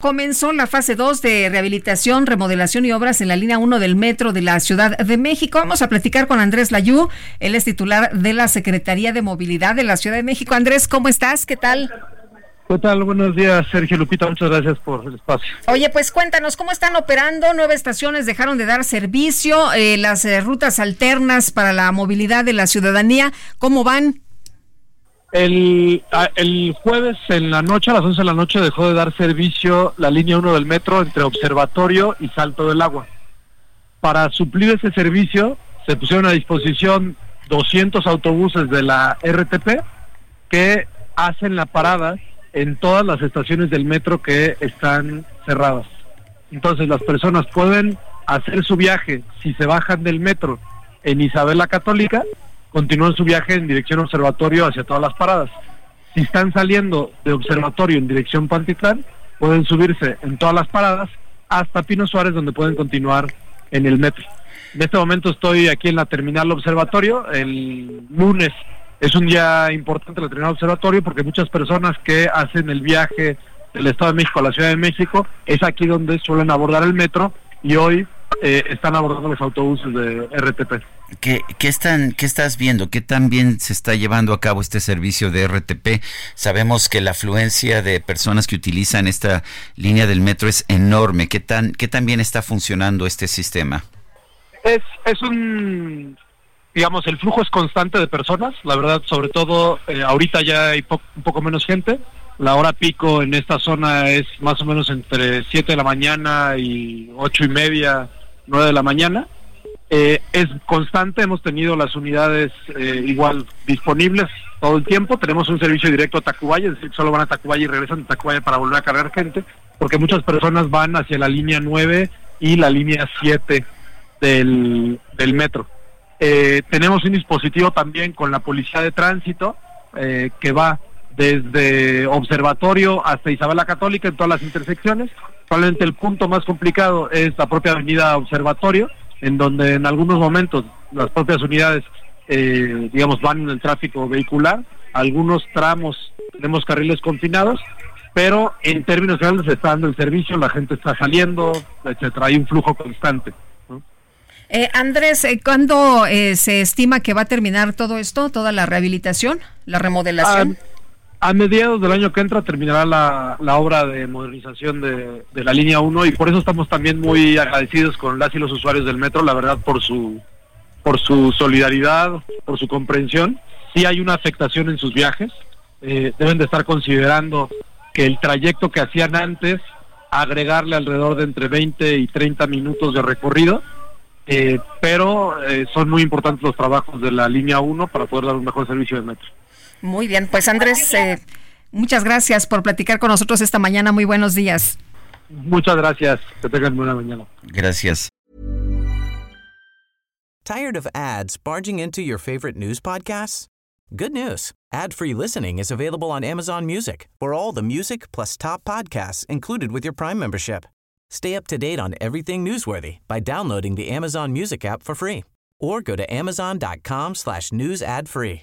Comenzó la fase 2 de rehabilitación, remodelación y obras en la línea 1 del metro de la Ciudad de México. Vamos a platicar con Andrés Layú, él es titular de la Secretaría de Movilidad de la Ciudad de México. Andrés, ¿cómo estás? ¿Qué tal? ¿Qué tal? Buenos días, Sergio Lupita. Muchas gracias por el espacio. Oye, pues cuéntanos, ¿cómo están operando? Nueve estaciones dejaron de dar servicio, eh, las eh, rutas alternas para la movilidad de la ciudadanía, ¿cómo van? El, el jueves en la noche, a las 11 de la noche, dejó de dar servicio la línea 1 del metro entre Observatorio y Salto del Agua. Para suplir ese servicio, se pusieron a disposición 200 autobuses de la RTP que hacen la parada en todas las estaciones del metro que están cerradas. Entonces las personas pueden hacer su viaje si se bajan del metro en Isabel la Católica continúan su viaje en dirección observatorio hacia todas las paradas. Si están saliendo de observatorio en dirección Pantitlán, pueden subirse en todas las paradas hasta Pino Suárez, donde pueden continuar en el metro. En este momento estoy aquí en la terminal observatorio. El lunes es un día importante la terminal observatorio porque muchas personas que hacen el viaje del Estado de México a la Ciudad de México es aquí donde suelen abordar el metro y hoy eh, están abordando los autobuses de RTP. ¿Qué, ¿Qué, están, ¿Qué estás viendo? ¿Qué tan bien se está llevando a cabo este servicio de RTP? Sabemos que la afluencia de personas que utilizan esta línea del metro es enorme. ¿Qué tan, qué tan bien está funcionando este sistema? Es, es un, digamos, el flujo es constante de personas. La verdad, sobre todo, eh, ahorita ya hay un poco menos gente. La hora pico en esta zona es más o menos entre 7 de la mañana y ocho y media 9 de la mañana. Eh, es constante, hemos tenido las unidades eh, igual disponibles todo el tiempo. Tenemos un servicio directo a Tacubaya, es decir, solo van a Tacubaya y regresan a Tacubaya para volver a cargar gente, porque muchas personas van hacia la línea 9 y la línea 7 del, del metro. Eh, tenemos un dispositivo también con la Policía de Tránsito que va desde Observatorio hasta Isabel la Católica en todas las intersecciones Probablemente el punto más complicado es la propia avenida Observatorio, en donde en algunos momentos las propias unidades, eh, digamos, van en el tráfico vehicular. Algunos tramos tenemos carriles confinados, pero en términos generales se está dando el servicio, la gente está saliendo, etcétera. Hay un flujo constante. Eh, Andrés, eh, ¿cuándo se estima que va a terminar todo esto, toda la rehabilitación, la remodelación? Ah, a mediados del año que entra terminará la, obra de modernización de, de, la línea 1 y por eso estamos también muy agradecidos con las y los usuarios del metro, la verdad, por su, por su solidaridad, por su comprensión. Sí hay una afectación en sus viajes, eh, deben de estar considerando que el trayecto que hacían antes, agregarle alrededor de entre 20 y 30 minutos de recorrido, eh, pero eh, son muy importantes los trabajos de la línea 1 para poder dar un mejor servicio de metro. Muy bien, pues Andrés, eh, muchas gracias por platicar con nosotros esta mañana. Muy buenos días. Muchas gracias. Que tengan buena mañana. Gracias. Tired of ads barging into your favorite news podcasts? Good news. Ad-free listening is available on Amazon Music. For all the music plus top podcasts included with your Prime membership. Stay up to date on everything newsworthy by downloading the Amazon Music app for free or go to amazon.com slash news ad free.